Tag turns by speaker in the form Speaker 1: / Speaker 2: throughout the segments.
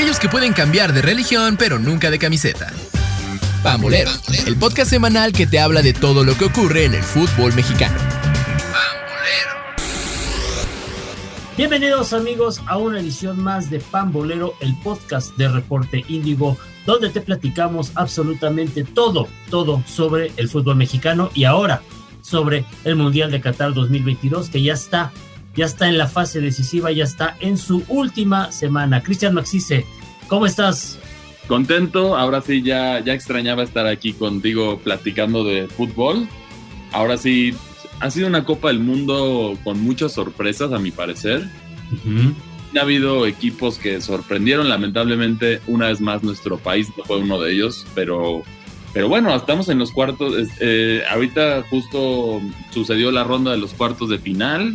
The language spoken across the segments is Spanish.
Speaker 1: aquellos que pueden cambiar de religión pero nunca de camiseta. Pambolero, el podcast semanal que te habla de todo lo que ocurre en el fútbol mexicano.
Speaker 2: Bienvenidos amigos a una edición más de Pambolero, el podcast de Reporte Índigo, donde te platicamos absolutamente todo, todo sobre el fútbol mexicano y ahora sobre el Mundial de Qatar 2022 que ya está ya está en la fase decisiva, ya está en su última semana. Cristian Maxice, ¿cómo estás?
Speaker 3: Contento, ahora sí ya, ya extrañaba estar aquí contigo platicando de fútbol. Ahora sí, ha sido una Copa del Mundo con muchas sorpresas, a mi parecer. Ha habido equipos que sorprendieron, lamentablemente, una vez más nuestro país no fue uno de ellos, pero, pero bueno, estamos en los cuartos. Eh, ahorita justo sucedió la ronda de los cuartos de final.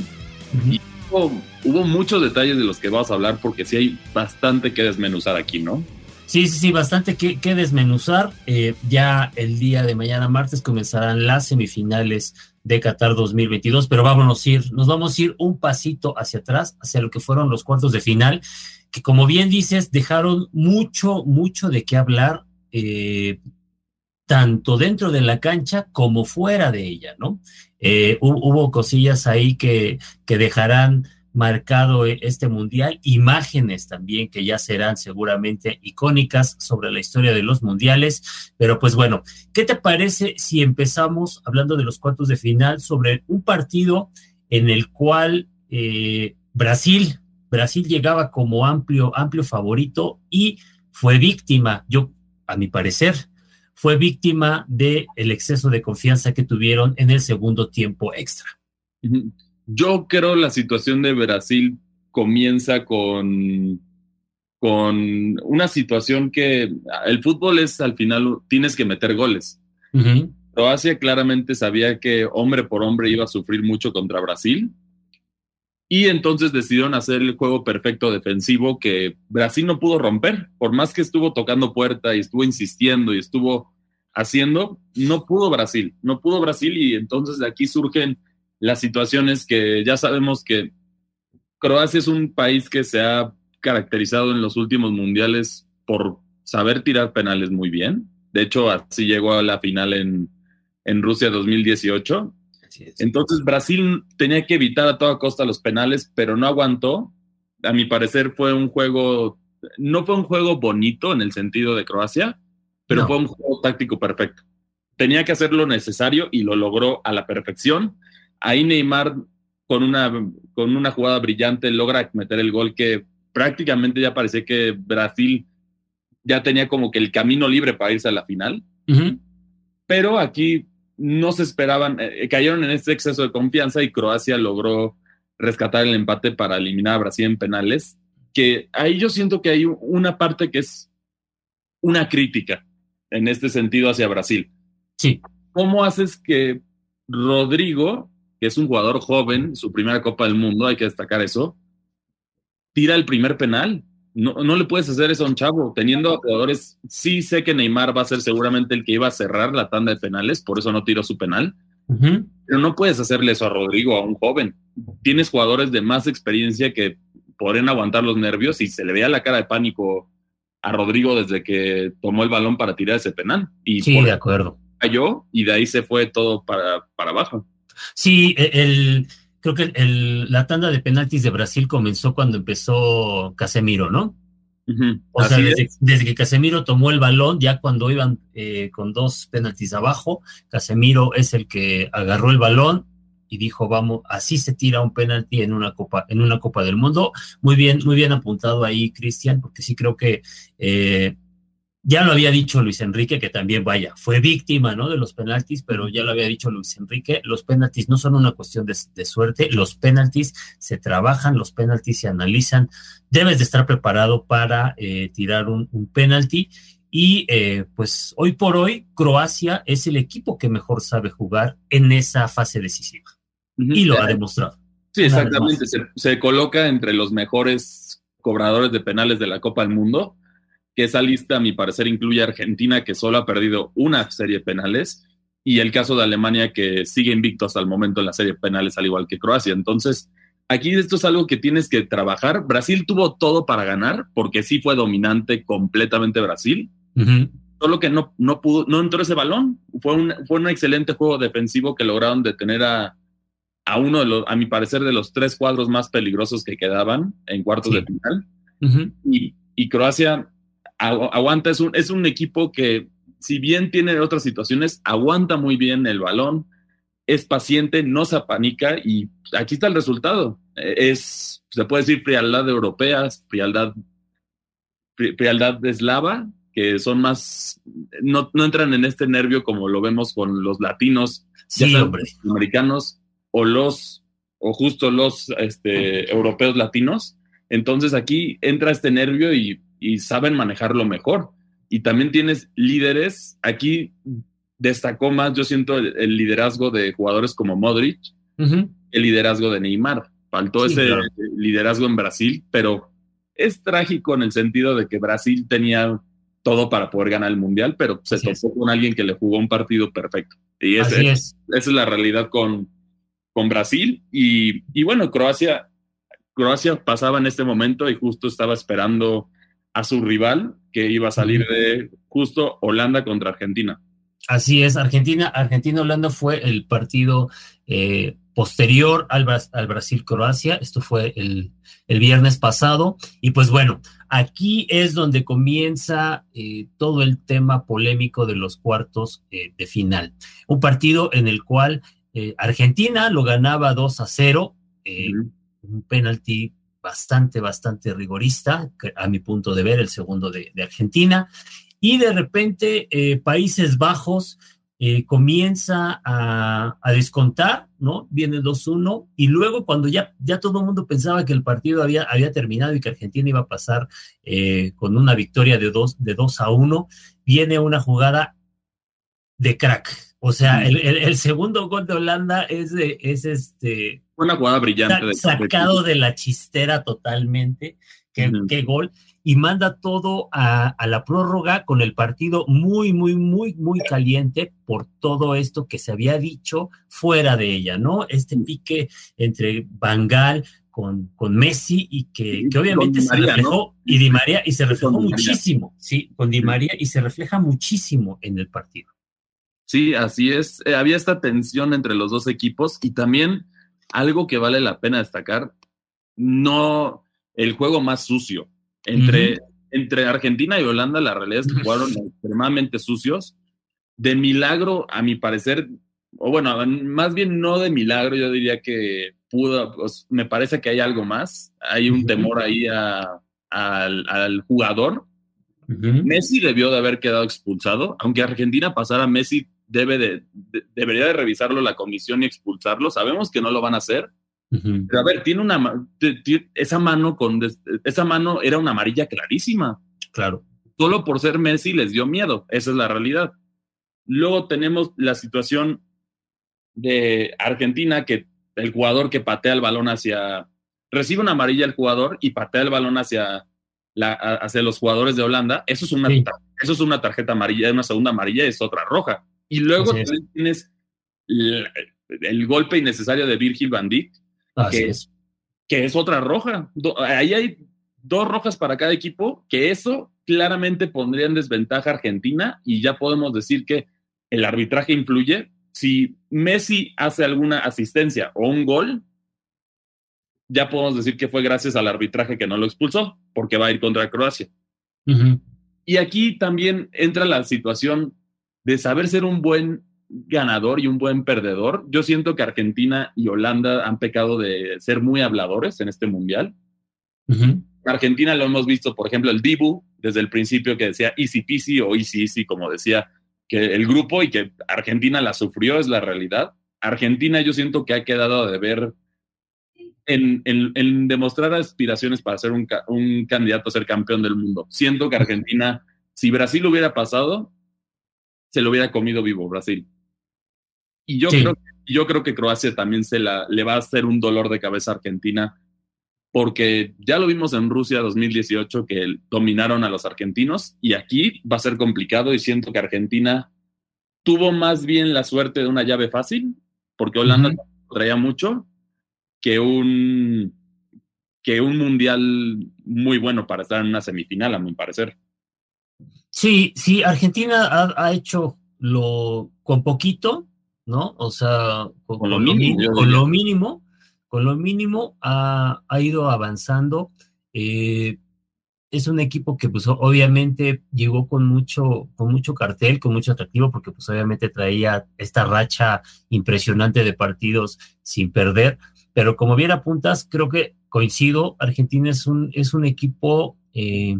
Speaker 3: Y hubo, muchos detalles de los que vamos a hablar porque sí hay bastante que desmenuzar aquí, ¿no?
Speaker 2: Sí, sí, sí, bastante que, desmenuzar. Eh, ya el día de mañana martes comenzarán las semifinales de Qatar 2022, pero vámonos a ir, nos vamos a ir un pasito hacia atrás, hacia lo que fueron los cuartos de final, que como bien dices, dejaron mucho, mucho de qué hablar, eh, tanto dentro de la cancha como fuera de ella, ¿no? Eh, hubo cosillas ahí que, que dejarán marcado e, este mundial, imágenes también que ya serán seguramente icónicas sobre la historia de los mundiales, pero pues bueno, ¿qué te parece si empezamos hablando de los cuartos de final sobre un partido en el cual eh, Brasil, Brasil llegaba como amplio, amplio favorito y fue víctima, yo, a mi parecer, fue víctima del el exceso de confianza que tuvieron en el segundo tiempo extra.
Speaker 3: Yo creo la situación de Brasil comienza con, con una situación que el fútbol es al final, tienes que meter goles. Croacia claramente sabía que hombre por hombre iba a sufrir mucho contra Brasil. Y entonces decidieron hacer el juego perfecto defensivo que Brasil no pudo romper. Por más que estuvo tocando puerta y estuvo insistiendo y estuvo haciendo, no pudo Brasil. No pudo Brasil y entonces de aquí surgen las situaciones que ya sabemos que Croacia es un país que se ha caracterizado en los últimos mundiales por saber tirar penales muy bien. De hecho, así llegó a la final en, en Rusia 2018 entonces Brasil tenía que evitar a toda costa los penales, pero no aguantó. A mi parecer fue un juego, no fue un juego bonito en el sentido de Croacia, pero fue un juego táctico perfecto. Tenía que hacer lo necesario y lo logró a la perfección. Ahí Neymar con una, con una jugada brillante logra meter el gol que prácticamente ya parecía que Brasil ya tenía como que el camino libre para irse a la final. Pero aquí no se esperaban, eh, eh, cayeron en este exceso de confianza y Croacia logró rescatar el empate para eliminar a Brasil en penales, que ahí yo siento que hay una parte que es una crítica en este sentido hacia Brasil.
Speaker 2: Sí.
Speaker 3: ¿Cómo haces que Rodrigo, que es un jugador joven, su primera Copa del Mundo, hay que destacar eso, tira el primer penal? no, no, le puedes hacer eso a un chavo. Teniendo jugadores, sí sé que Neymar va a ser seguramente el que iba a cerrar la tanda de penales, por eso no tiró su penal. Pero no puedes hacerle eso a Rodrigo, a un joven. Tienes jugadores de más experiencia que podrían aguantar los nervios y se le veía la cara de pánico a Rodrigo desde que tomó el balón para tirar ese penal. Y
Speaker 2: sí, de acuerdo.
Speaker 3: Cayó y de ahí se fue todo para, para abajo.
Speaker 2: Sí, e, el creo que el, la tanda de penaltis de Brasil comenzó cuando empezó Casemiro, ¿no? O sea, desde, que Casemiro tomó el balón, ya cuando iban eh, con dos penaltis abajo, Casemiro es el que agarró el balón y dijo, vamos, así se tira un penalti en una copa, en una copa del mundo. Muy bien, muy bien apuntado ahí, Cristian, porque sí creo que eh, ya lo había dicho Luis Enrique, que también, vaya, fue víctima, ¿no? De los penaltis, pero ya lo había dicho Luis Enrique, los penaltis no son una cuestión de, suerte, los penaltis se trabajan, los penaltis se analizan, debes de estar preparado para eh, tirar un, penalti. Y eh, pues hoy por hoy, Croacia es el equipo que mejor sabe jugar en esa fase decisiva. Y lo ha demostrado.
Speaker 3: Sí, exactamente. se coloca entre los mejores cobradores de penales de la Copa del Mundo que esa lista, a mi parecer, incluye a Argentina, que solo ha perdido una serie de penales, y el caso de Alemania, que sigue invicto hasta el momento en la serie de penales, al igual que Croacia. Entonces, aquí esto es algo que tienes que trabajar. Brasil tuvo todo para ganar, porque sí fue dominante completamente Brasil. Solo que no, no pudo, no entró ese balón. Fue un, fue un excelente juego defensivo que lograron detener a, a uno de los, a mi parecer, de los tres cuadros más peligrosos que quedaban en cuartos de final. y, y, Croacia aguanta, es un, es un equipo que, si bien tiene otras situaciones, aguanta muy bien el balón, es paciente, no se apanica y aquí está el resultado. Es, se puede decir, frialdad europea, frialdad, frialdad eslava, que son más, no, no, entran en este nervio como lo vemos con los latinos,
Speaker 2: sí,
Speaker 3: los americanos o los, o justo los este, europeos latinos. Entonces aquí entra este nervio y, y saben manejarlo mejor. Y también tienes líderes, aquí destacó más, yo siento, el, liderazgo de jugadores como Modric, el liderazgo de Neymar. Faltó ese liderazgo en Brasil, pero es trágico en el sentido de que Brasil tenía todo para poder ganar el Mundial, pero se topó con alguien que le jugó un partido perfecto. Y esa es la realidad con, con Brasil. Y, y, bueno, Croacia, Croacia pasaba en este momento y justo estaba esperando a su rival que iba a salir de justo Holanda contra Argentina.
Speaker 2: Así es, Argentina, Argentina-Holanda fue el partido eh, posterior al, al Brasil-Croacia, esto fue el, el, viernes pasado, y pues bueno, aquí es donde comienza eh, todo el tema polémico de los cuartos eh, de final. Un partido en el cual Argentina lo ganaba 2 a 0, un penalti bastante, bastante rigorista, a mi punto de ver, el segundo de, de Argentina, y de repente eh, Países Bajos eh, comienza a, descontar, ¿no? Viene 2-1 y luego cuando ya, ya todo el mundo pensaba que el partido había, había terminado y que Argentina iba a pasar eh, con una victoria de 2 de dos a 1, viene una jugada de crack. O sea, el, segundo gol de Holanda es, de, es este...
Speaker 3: Una jugada brillante.
Speaker 2: Sacado de la chistera totalmente. Qué, qué gol y manda todo a, la prórroga con el partido muy, muy, muy, muy caliente por todo esto que se había dicho fuera de ella, ¿no? Este pique entre Bangal con, con Messi y que, obviamente se reflejó, y Di María, y se reflejó muchísimo, sí, con Di María, y se refleja muchísimo en el partido.
Speaker 3: Sí, así es. Eh, había esta tensión entre los dos equipos y también algo que vale la pena destacar, no el juego más sucio. Entre, entre Argentina y Holanda, la realidad es que jugaron extremadamente sucios. De milagro, a mi parecer, o bueno, más bien no de milagro, yo diría que pudo, pues, me parece que hay algo más. Hay un temor ahí al, jugador. Messi debió de haber quedado expulsado, aunque Argentina pasara, Messi debe de, debería de revisarlo la comisión y expulsarlo. Sabemos que no lo van a hacer, pero a ver, tiene una esa mano con esa mano era una amarilla clarísima.
Speaker 2: Claro.
Speaker 3: Solo por ser Messi les dio miedo, esa es la realidad. Luego tenemos la situación de Argentina que el jugador que patea el balón hacia recibe una amarilla el jugador y patea el balón hacia la, hacia los jugadores de Holanda, eso es una eso es una tarjeta amarilla, una segunda amarilla es otra roja. Y luego tienes el, golpe innecesario de Virgil van Dijk, que, es. que es otra roja. ahí hay dos rojas para cada equipo, que eso claramente pondría en desventaja a Argentina y ya podemos decir que el arbitraje influye. Si Messi hace alguna asistencia o un gol, ya podemos decir que fue gracias al arbitraje que no lo expulsó, porque va a ir contra Croacia. Y aquí también entra la situación de saber ser un buen ganador y un buen perdedor. Yo siento que Argentina y Holanda han pecado de ser muy habladores en este mundial. Argentina lo hemos visto, por ejemplo, el Dibu desde el principio que decía easy peasy o easy easy, como decía que el grupo y que Argentina la sufrió, es la realidad. Argentina yo siento que ha quedado de ver en, en, demostrar aspiraciones para ser un, un candidato a ser campeón del mundo. Siento que Argentina, si Brasil hubiera pasado, se lo hubiera comido vivo Brasil. Y yo, creo, yo creo que Croacia también se la, le va a hacer un dolor de cabeza a Argentina, porque ya lo vimos en Rusia 2018 que dominaron a los argentinos y aquí va a ser complicado y siento que Argentina tuvo más bien la suerte de una llave fácil, porque Holanda traía mucho, que un, que un mundial muy bueno para estar en una semifinal, a mi parecer.
Speaker 2: Sí, sí, Argentina ha, hecho lo con poquito, ¿no? O sea, con, lo, mínimo, con lo mínimo, con lo mínimo ha, ido avanzando. Eh, es un equipo que pues obviamente llegó con mucho, con mucho cartel, con mucho atractivo, porque pues obviamente traía esta racha impresionante de partidos sin perder. Pero como bien apuntas, creo que coincido, Argentina es un, es un equipo eh,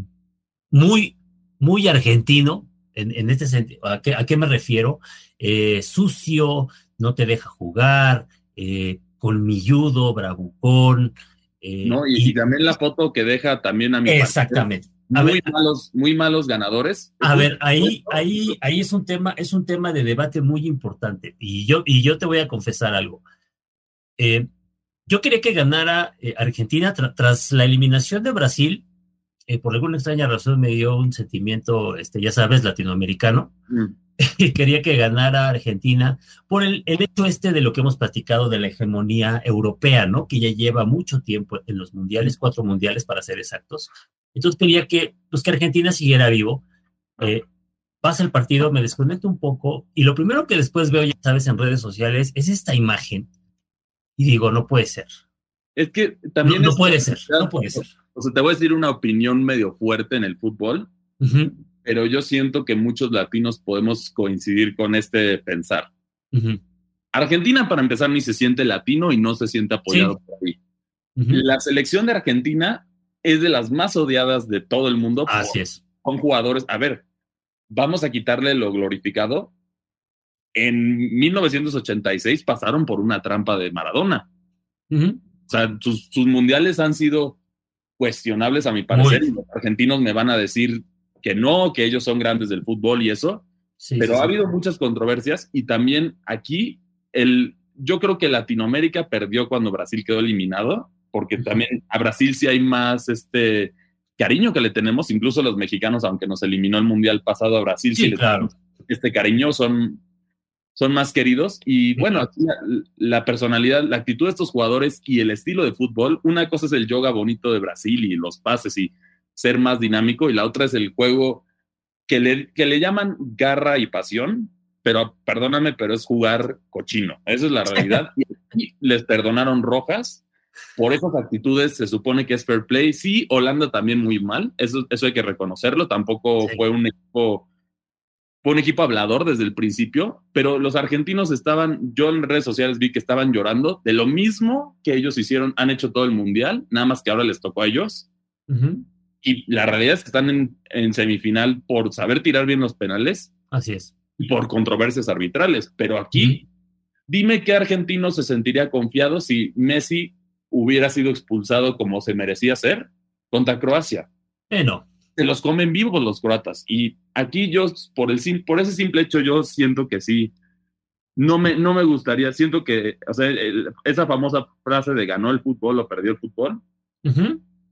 Speaker 2: muy, muy argentino, en, este sentido. ¿A qué, me refiero? Eh, sucio, no te deja jugar, eh, colmilludo, bravucón.
Speaker 3: Eh, no, y, también la foto que deja también a mi
Speaker 2: Exactamente.
Speaker 3: muy malos, muy malos ganadores.
Speaker 2: A ver, ahí, ahí, ahí es un tema, es un tema de debate muy importante. Y yo, y yo te voy a confesar algo. Eh, yo quería que ganara Argentina tras la eliminación de Brasil. Eh, por alguna extraña razón me dio un sentimiento, este, ya sabes, latinoamericano. Mm. y quería que ganara Argentina por el, hecho este de lo que hemos platicado de la hegemonía europea, ¿no? Que ya lleva mucho tiempo en los mundiales, cuatro mundiales para ser exactos. Entonces quería que, pues, que Argentina siguiera vivo. Eh, pasa el partido, me desconecto un poco y lo primero que después veo, ya sabes, en redes sociales es esta imagen y digo, no puede ser.
Speaker 3: Es que también...
Speaker 2: No, puede ser, no puede ser.
Speaker 3: O sea, te voy a decir una opinión medio fuerte en el fútbol, pero yo siento que muchos latinos podemos coincidir con este pensar. Argentina, para empezar, ni se siente latino y no se siente apoyado por ahí. La selección de Argentina es de las más odiadas de todo el mundo.
Speaker 2: Así es.
Speaker 3: Con jugadores. A ver, vamos a quitarle lo glorificado. En 1986 pasaron por una trampa de Maradona. O sea, sus, mundiales han sido cuestionables a mi parecer. Y los argentinos me van a decir que no, que ellos son grandes del fútbol y eso. pero ha habido muchas controversias y también aquí el, yo creo que Latinoamérica perdió cuando Brasil quedó eliminado, porque también a Brasil sí hay más este cariño que le tenemos, incluso los mexicanos, aunque nos eliminó el mundial pasado a Brasil, sí, claro. este cariño, son son más queridos. Y bueno, aquí la, personalidad, la actitud de estos jugadores y el estilo de fútbol, una cosa es el yoga bonito de Brasil y los pases y ser más dinámico, y la otra es el juego que le, que le llaman garra y pasión, pero perdóname, pero es jugar cochino. Esa es la realidad. y les perdonaron rojas. Por esas actitudes se supone que es fair play. Sí, Holanda también muy mal, eso, eso hay que reconocerlo. Tampoco fue un equipo fue un equipo hablador desde el principio, pero los argentinos estaban, yo en redes sociales vi que estaban llorando de lo mismo que ellos hicieron, han hecho todo el mundial, nada más que ahora les tocó a ellos. Y la realidad es que están en, semifinal por saber tirar bien los penales.
Speaker 2: Así es.
Speaker 3: Y por controversias arbitrales. Pero aquí, dime qué argentino se sentiría confiado si Messi hubiera sido expulsado como se merecía ser contra Croacia.
Speaker 2: Eh, no
Speaker 3: se los comen vivos los croatas. Y aquí yo, por, el, por ese simple hecho, yo siento que sí. No me, no me gustaría, siento que, o sea, esa famosa frase de ganó el fútbol o perdió el fútbol,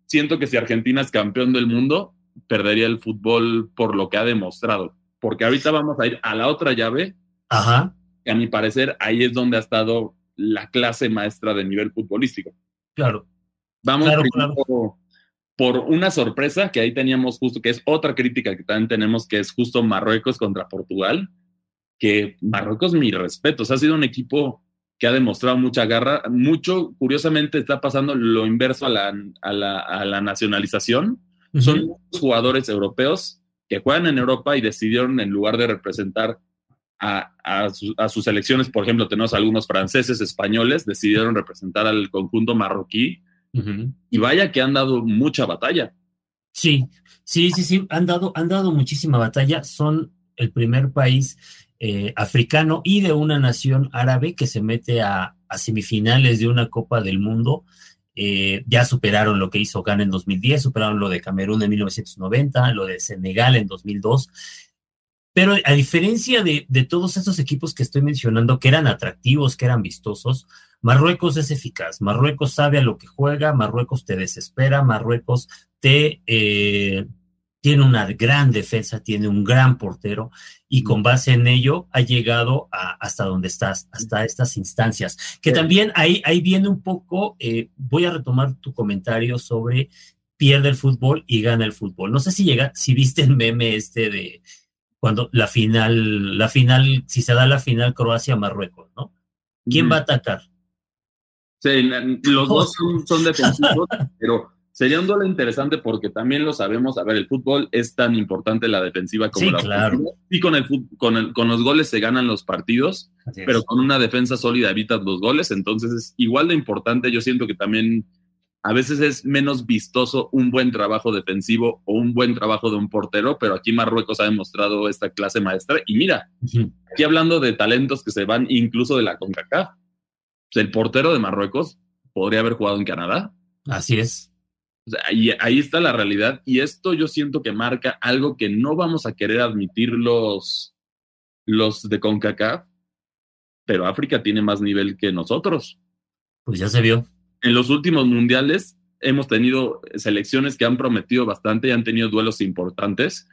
Speaker 3: siento que si Argentina es campeón del mundo, perdería el fútbol por lo que ha demostrado. Porque ahorita vamos a ir a la otra llave,
Speaker 2: Ajá.
Speaker 3: que a mi parecer ahí es donde ha estado la clase maestra de nivel futbolístico.
Speaker 2: Claro.
Speaker 3: Vamos primero por una sorpresa que ahí teníamos justo, que es otra crítica que también tenemos, que es justo Marruecos contra Portugal, que Marruecos, mi respeto, ha sido un equipo que ha demostrado mucha garra, mucho, curiosamente está pasando lo inverso a la, a la, a la nacionalización, son jugadores europeos que juegan en Europa y decidieron en lugar de representar a, a, sus elecciones, por ejemplo, tenemos algunos franceses, españoles, decidieron representar al conjunto marroquí y vaya que han dado mucha batalla.
Speaker 2: Sí, sí, sí, sí, han dado, han dado muchísima batalla. Son el primer país eh, africano y de una nación árabe que se mete a, semifinales de una Copa del Mundo. Eh, ya superaron lo que hizo Ghana en 2010, superaron lo de Camerún en 1990, lo de Senegal en 2002. Pero a diferencia de, de todos estos equipos que estoy mencionando, que eran atractivos, que eran vistosos, Marruecos es eficaz, Marruecos sabe a lo que juega, Marruecos te desespera, Marruecos te, eh, tiene una gran defensa, tiene un gran portero y con base en ello ha llegado hasta donde estás, hasta estas instancias. Que también ahí, ahí viene un poco, eh, voy a retomar tu comentario sobre pierde el fútbol y gana el fútbol. No sé si llega, si viste el meme este de cuando la final, la final, si se da la final Croacia-Marruecos, ¿no? ¿Quién va a atacar?
Speaker 3: Sí, los dos son defensivos, pero Sería un duelo interesante porque también lo sabemos. A ver, el fútbol es tan importante la defensiva como la
Speaker 2: claro.
Speaker 3: Y con, el, con, con los goles se ganan los partidos, pero con una defensa sólida evitas los goles. Entonces es igual de importante. Yo siento que también a veces es menos vistoso un buen trabajo defensivo o un buen trabajo de un portero, pero aquí Marruecos ha demostrado esta clase maestra. Y mira, aquí hablando de talentos que se van incluso de la CONCACAF, el portero de Marruecos podría haber jugado en Canadá.
Speaker 2: Así es
Speaker 3: ahí, ahí, está la realidad y esto yo siento que marca algo que no vamos a querer admitir los, los de CONCACAF, pero África tiene más nivel que nosotros.
Speaker 2: Pues ya se vio.
Speaker 3: En los últimos mundiales hemos tenido selecciones que han prometido bastante y han tenido duelos importantes.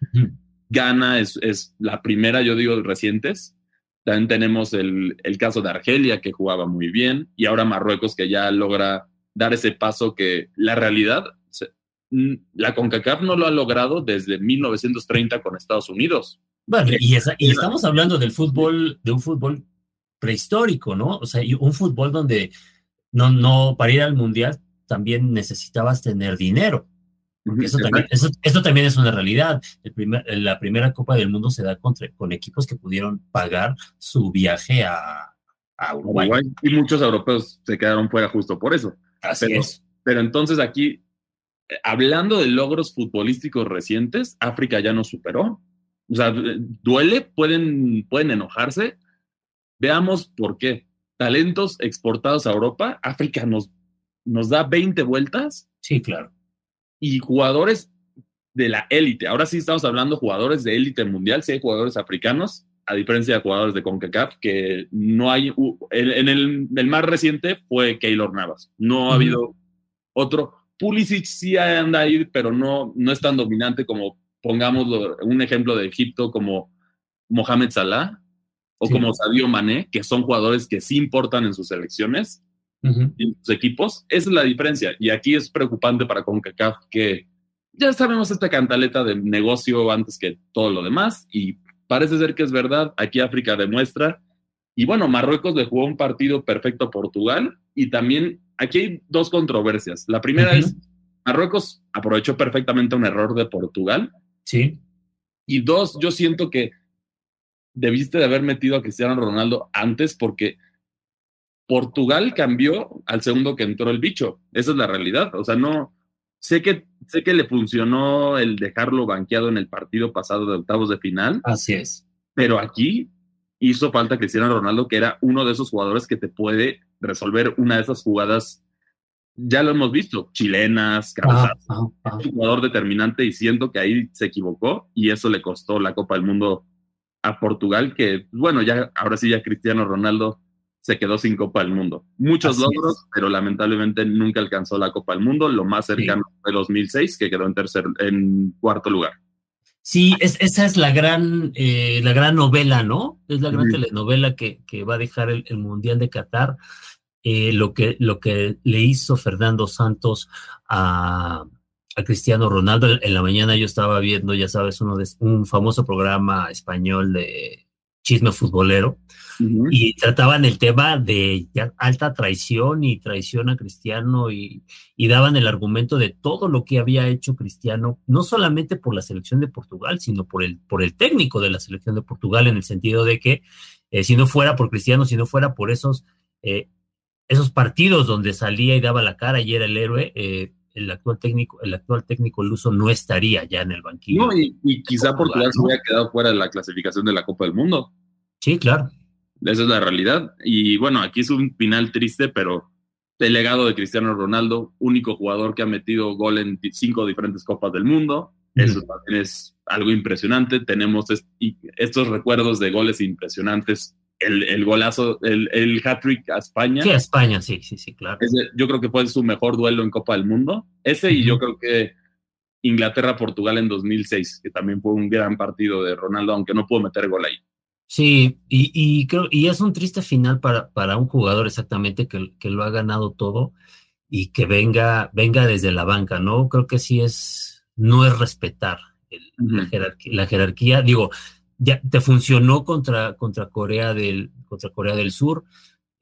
Speaker 3: Ghana es, es, la primera, yo digo, recientes. También tenemos el, el caso de Argelia, que jugaba muy bien, y ahora Marruecos, que ya logra dar ese paso que la realidad la CONCACAF no lo ha logrado desde 1930 con Estados Unidos.
Speaker 2: Bueno, y, y estamos hablando del fútbol, de un fútbol prehistórico, ¿no? O sea, un fútbol donde no, no, para ir al mundial también necesitabas tener dinero. Eso, también, eso, también es una realidad. El primer, la primera Copa del Mundo se da contra, con equipos que pudieron pagar su viaje a, Uruguay.
Speaker 3: Y muchos europeos se quedaron fuera justo por eso.
Speaker 2: Así es.
Speaker 3: Pero entonces aquí hablando de logros futbolísticos recientes, África ya nos superó. O sea, duele, pueden, pueden enojarse. Veamos por qué. Talentos exportados a Europa, África nos, nos da 20 vueltas.
Speaker 2: Sí, claro.
Speaker 3: Y jugadores de la élite. Ahora sí estamos hablando de jugadores de élite mundial, sí hay jugadores africanos, a diferencia de jugadores de CONCACAF, que no hay, en el, más reciente fue Keylor Navas. No ha habido otro Pulisic sí anda ahí, pero no, no es tan dominante como, pongamos un ejemplo de Egipto como Mohamed Salah o como Sadio Mané, que son jugadores que sí importan en sus selecciones, en sus equipos. Esa es la diferencia. Y aquí es preocupante para CONCACAF que ya sabemos esta cantaleta de negocio antes que todo lo demás y parece ser que es verdad. Aquí África demuestra. Y bueno, Marruecos le jugó un partido perfecto a Portugal y también aquí hay dos controversias. La primera es, Marruecos aprovechó perfectamente un error de Portugal.
Speaker 2: Sí.
Speaker 3: Y dos, yo siento que debiste de haber metido a Cristiano Ronaldo antes porque Portugal cambió al segundo que entró el bicho. Esa es la realidad. O sea, no, sé que, sé que le funcionó el dejarlo banqueado en el partido pasado de octavos de final.
Speaker 2: Así es.
Speaker 3: Pero aquí hizo falta Cristiano Ronaldo, que era uno de esos jugadores que te puede resolver una de esas jugadas. Ya lo hemos visto, chilenas, cabezas, un jugador determinante y siento que ahí se equivocó y eso le costó la Copa del Mundo a Portugal, que bueno, ya ahora sí ya Cristiano Ronaldo se quedó sin Copa del Mundo. Muchos logros, pero lamentablemente nunca alcanzó la Copa del Mundo. Lo más cercano fue 2006, que quedó en tercer, en cuarto lugar.
Speaker 2: Sí, es, esa es la gran, eh, la gran novela, ¿no? Es la gran telenovela que, que, va a dejar el, Mundial de Qatar. Eh, lo, que, lo que le hizo Fernando Santos a, a, Cristiano Ronaldo. En la mañana yo estaba viendo, ya sabes, uno de, un famoso programa español de chisme futbolero y trataban el tema de alta traición y traición a Cristiano y, daban el argumento de todo lo que había hecho Cristiano, no solamente por la selección de Portugal, sino por el, por el técnico de la selección de Portugal, en el sentido de que eh, si no fuera por Cristiano, si no fuera por esos, eh, esos partidos donde salía y daba la cara y era el héroe, eh, el actual técnico, el actual técnico Luso no estaría ya en el banquillo.
Speaker 3: No, y, quizá Portugal se hubiera quedado fuera de la clasificación de la Copa del Mundo.
Speaker 2: Sí, claro.
Speaker 3: Esa es la realidad. Y bueno, aquí es un final triste, pero el legado de Cristiano Ronaldo, único jugador que ha metido gol en cinco diferentes copas del mundo. Eso también es algo impresionante. Tenemos estos recuerdos de goles impresionantes. El, golazo, el, el hat-trick a España.
Speaker 2: Sí, a España, sí, sí, sí, claro.
Speaker 3: yo creo que fue su mejor duelo en Copa del Mundo. Ese y yo creo que Inglaterra-Portugal en 2006, que también fue un gran partido de Ronaldo, aunque no pudo meter gol ahí.
Speaker 2: Sí, y, y creo, y es un triste final para, para un jugador exactamente que, que lo ha ganado todo y que venga, venga desde la banca, ¿no? Creo que sí es, no es respetar la, jerarquía, la, jerarquía, Digo, ya te funcionó contra, contra, Corea, del, contra Corea del Sur,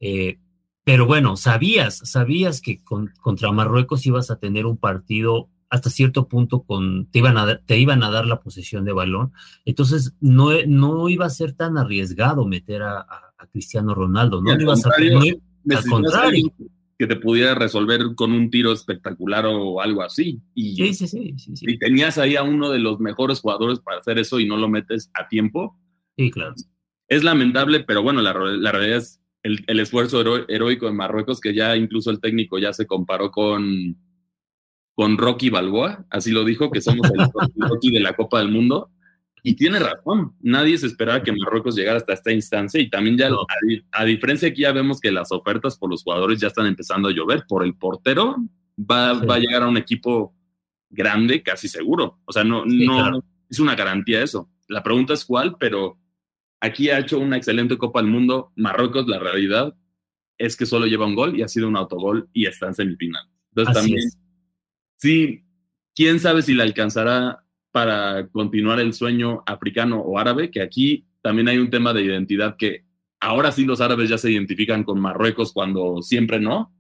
Speaker 2: eh, pero bueno, sabías, sabías que con, contra Marruecos ibas a tener un partido hasta cierto punto con, te, iban a, te iban a dar la posesión de balón. Entonces, no, no iba a ser tan arriesgado meter a, a, Cristiano Ronaldo, ¿no?
Speaker 3: iba a al contrario. Que te pudiera resolver con un tiro espectacular o algo así. Y,
Speaker 2: sí, sí, sí,
Speaker 3: Y tenías ahí a uno de los mejores jugadores para hacer eso y no lo metes a tiempo.
Speaker 2: Sí, claro.
Speaker 3: Es lamentable, pero bueno, la, la realidad es el, el esfuerzo heroico de Marruecos, que ya incluso el técnico ya se comparó con, con Rocky Balboa, así lo dijo, que somos el Rocky de la Copa del Mundo. Y tiene razón, nadie se esperaba que Marruecos llegara hasta esta instancia y también ya, a, diferencia aquí ya vemos que las ofertas por los jugadores ya están empezando a llover. Por el portero va, va a llegar a un equipo grande, casi seguro. O sea, no, no es una garantía eso. La pregunta es cuál, pero aquí ha hecho una excelente Copa del Mundo. Marruecos, la realidad es que solo lleva un gol y ha sido un autogol y está en semifinal. Entonces también Sí, quién sabe si le alcanzará para continuar el sueño africano o árabe, que aquí también hay un tema de identidad que ahora sí los árabes ya se identifican con Marruecos cuando siempre no.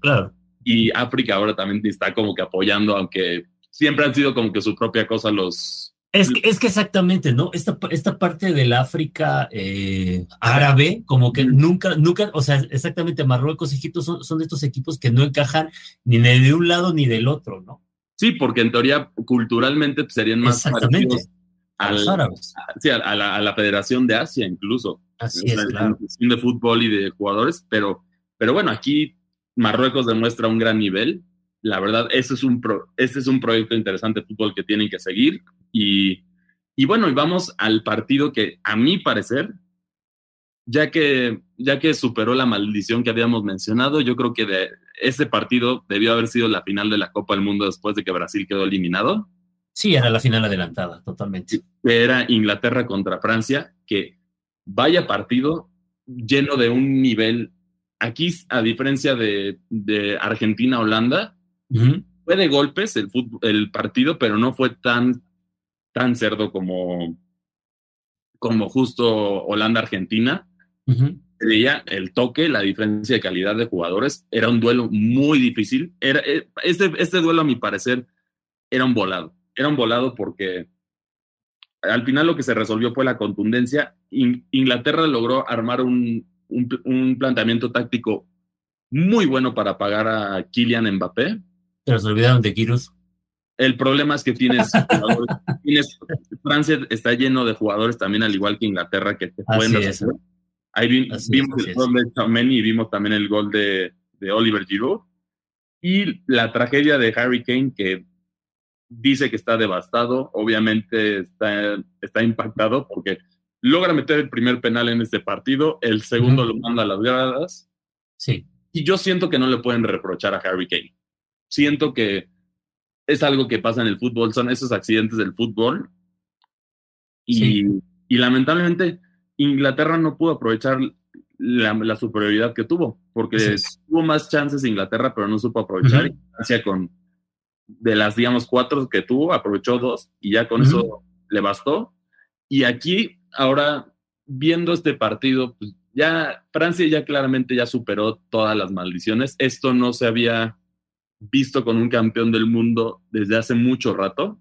Speaker 2: claro.
Speaker 3: Y África ahora también está como que apoyando, aunque siempre han sido como que su propia cosa los,
Speaker 2: es que, es que exactamente, ¿no? Esta, esta parte del África eh, árabe, como que nunca, nunca, o sea, exactamente Marruecos, Egipto son, son de estos equipos que no encajan ni de un lado ni del otro, ¿no?
Speaker 3: Sí, porque en teoría culturalmente pues, serían más
Speaker 2: parecidos a los árabes.
Speaker 3: sí, a, la, a, la, Federación de Asia incluso.
Speaker 2: Así es, claro.
Speaker 3: de fútbol y de jugadores, pero, pero bueno, aquí Marruecos demuestra un gran nivel. La verdad, ese es un, pro, este es un proyecto interesante de fútbol que tienen que seguir. Y, y bueno, y vamos al partido que a mi parecer, ya que, ya que superó la maldición que habíamos mencionado, yo creo que de ese partido debió haber sido la final de la Copa del Mundo después de que Brasil quedó eliminado.
Speaker 2: Sí, era la final adelantada, totalmente.
Speaker 3: Era Inglaterra contra Francia, que vaya partido lleno de un nivel. Aquí, a diferencia de, de Argentina-Holanda, fue de golpes el, fútbol, el partido, pero no fue tan tan cerdo como, como justo Holanda-Argentina. Veía el toque, la diferencia de calidad de jugadores. Era un duelo muy difícil. Era, eh, este, este duelo, a mi parecer, era un volado. Era un volado porque al final lo que se resolvió fue la contundencia. Inglaterra logró armar un, un, planteamiento táctico muy bueno para pagar a Kylian Mbappé.
Speaker 2: Se olvidaron de Kirus.
Speaker 3: El problema es que tienes, Francia está lleno de jugadores también, al igual que Inglaterra, que te pueden Ahí vimos el gol de Chameni y vimos también el gol de, de, Oliver Giroud. Y la tragedia de Harry Kane, que dice que está devastado, obviamente está, está impactado porque logra meter el primer penal en este partido, el segundo lo manda a las gradas.
Speaker 2: Sí.
Speaker 3: Y yo siento que no le pueden reprochar a Harry Kane. Siento que es algo que pasa en el fútbol, son esos accidentes del fútbol. Y, y lamentablemente Inglaterra no pudo aprovechar la, superioridad que tuvo, porque tuvo más chances Inglaterra, pero no supo aprovechar. Uh con, de las, digamos, cuatro que tuvo, aprovechó dos y ya con eso le bastó. Y aquí, ahora, viendo este partido, pues ya Francia ya claramente ya superó todas las maldiciones. Esto no se había visto con un campeón del mundo desde hace mucho rato.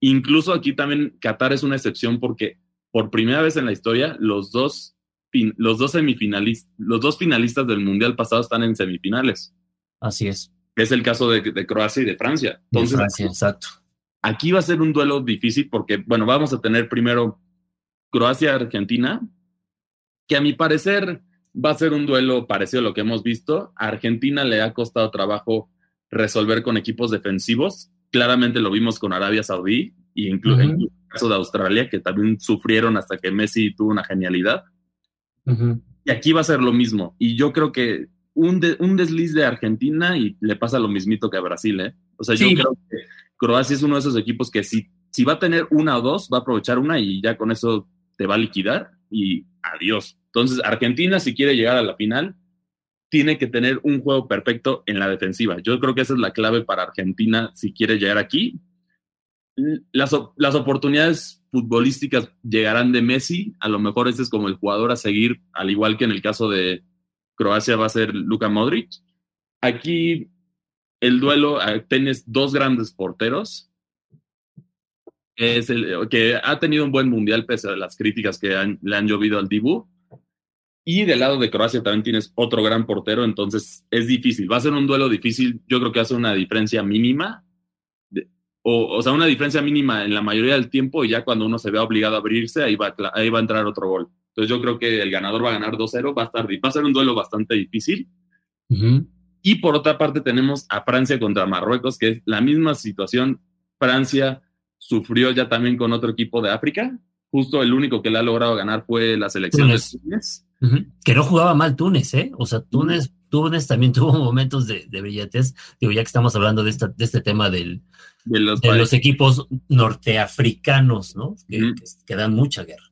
Speaker 3: Incluso aquí también Qatar es una excepción porque por primera vez en la historia los dos, los dos semifinalistas, los dos finalistas del mundial pasado están en semifinales.
Speaker 2: Así es.
Speaker 3: Es el caso de, Croacia y de Francia.
Speaker 2: Entonces, Francia, exacto.
Speaker 3: Aquí va a ser un duelo difícil porque, bueno, vamos a tener primero Croacia-Argentina, que a mi parecer va a ser un duelo parecido a lo que hemos visto. A Argentina le ha costado trabajo resolver con equipos defensivos. Claramente lo vimos con Arabia Saudí y incluso en el caso de Australia, que también sufrieron hasta que Messi tuvo una genialidad. Y aquí va a ser lo mismo. Y yo creo que un, un, desliz de Argentina y le pasa lo mismito que a Brasil, ¿eh? O sea, yo creo que Croacia es uno de esos equipos que si, si va a tener una o dos, va a aprovechar una y ya con eso te va a liquidar y adiós. Entonces, Argentina, si quiere llegar a la final, tiene que tener un juego perfecto en la defensiva. Yo creo que esa es la clave para Argentina si quiere llegar aquí. Las, las oportunidades futbolísticas llegarán de Messi, a lo mejor este es como el jugador a seguir, al igual que en el caso de Croacia va a ser Luka Modric. Aquí el duelo, eh, tienes dos grandes porteros, es el, que ha tenido un buen mundial pese a las críticas que le han llovido al Dibu. Y del lado de Croacia también tienes otro gran portero, entonces es difícil. Va a ser un duelo difícil, yo creo que hace una diferencia mínima, o, o, sea, una diferencia mínima en la mayoría del tiempo y ya cuando uno se vea obligado a abrirse, ahí va, ahí va a entrar otro gol. Entonces yo creo que el ganador va a ganar 2-0, va a, estar, va a ser un duelo bastante difícil. Y por otra parte tenemos a Francia contra Marruecos, que es la misma situación. Francia sufrió ya también con otro equipo de África. Justo el único que le ha logrado ganar fue la selección de Túnez.
Speaker 2: Que no jugaba mal Túnez, ¿eh? O sea, Túnez, Túnez también tuvo momentos de, de brillantez. Digo, ya que estamos hablando de, esta, de este tema del, de, los, de los, equipos norteafricanos, ¿no? Que, que, dan mucha guerra.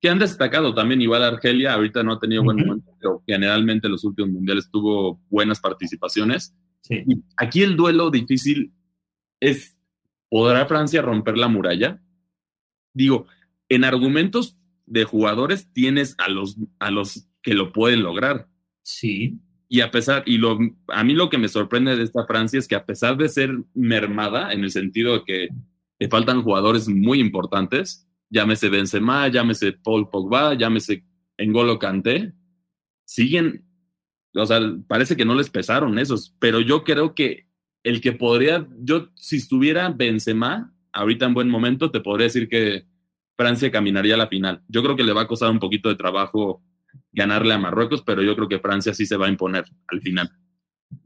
Speaker 3: Que han destacado también, igual Argelia, ahorita no ha tenido buen momento, pero generalmente en los últimos mundiales tuvo buenas participaciones.
Speaker 2: Sí.
Speaker 3: Y aquí el duelo difícil es, ¿podrá Francia romper la muralla? Digo, en argumentos de jugadores tienes a los, a los que lo pueden lograr.
Speaker 2: Sí.
Speaker 3: Y a pesar, y lo, a mí lo que me sorprende de esta Francia es que a pesar de ser mermada, en el sentido de que le faltan jugadores muy importantes, llámese Benzema, llámese Paul Pogba, llámese Engolo Kanté, siguen, o sea, parece que no les pesaron esos, pero yo creo que el que podría, yo si estuviera Benzema ahorita en buen momento, te podría decir que Francia caminaría a la final. Yo creo que le va a costar un poquito de trabajo ganarle a Marruecos, pero yo creo que Francia sí se va a imponer al final.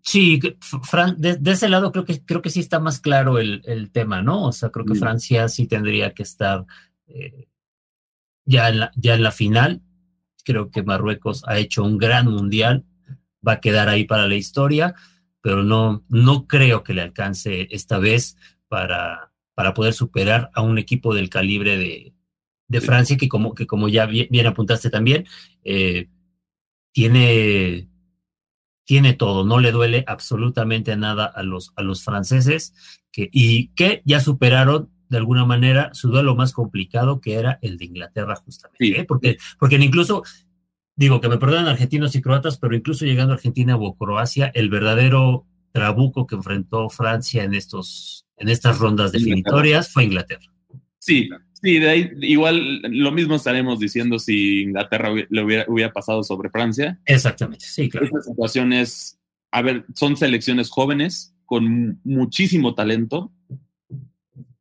Speaker 2: Sí, de, de ese lado creo que, creo que sí está más claro el, el tema, ¿no? O sea, creo que Francia sí tendría que estar eh, ya, en la, ya en la final. Creo que Marruecos ha hecho un gran mundial, va a quedar ahí para la historia, pero no, no creo que le alcance esta vez para, para poder superar a un equipo del calibre de, de Francia, que como, que como ya bien, bien apuntaste también, eh, tiene, tiene todo, no le duele absolutamente nada a los, a los franceses, que, y que ya superaron de alguna manera su duelo más complicado, que era el de Inglaterra, justamente.
Speaker 3: Sí.
Speaker 2: ¿eh? Porque, porque incluso, digo que me perdonan argentinos y croatas, pero incluso llegando a Argentina o Croacia, el verdadero trabuco que enfrentó Francia en, estos, en estas rondas definitorias fue Inglaterra.
Speaker 3: Sí, Sí, de ahí igual lo mismo estaremos diciendo si Inglaterra le hubiera, hubiera pasado sobre Francia.
Speaker 2: Exactamente, sí, claro.
Speaker 3: Esta situación es, a ver, son selecciones jóvenes con muchísimo talento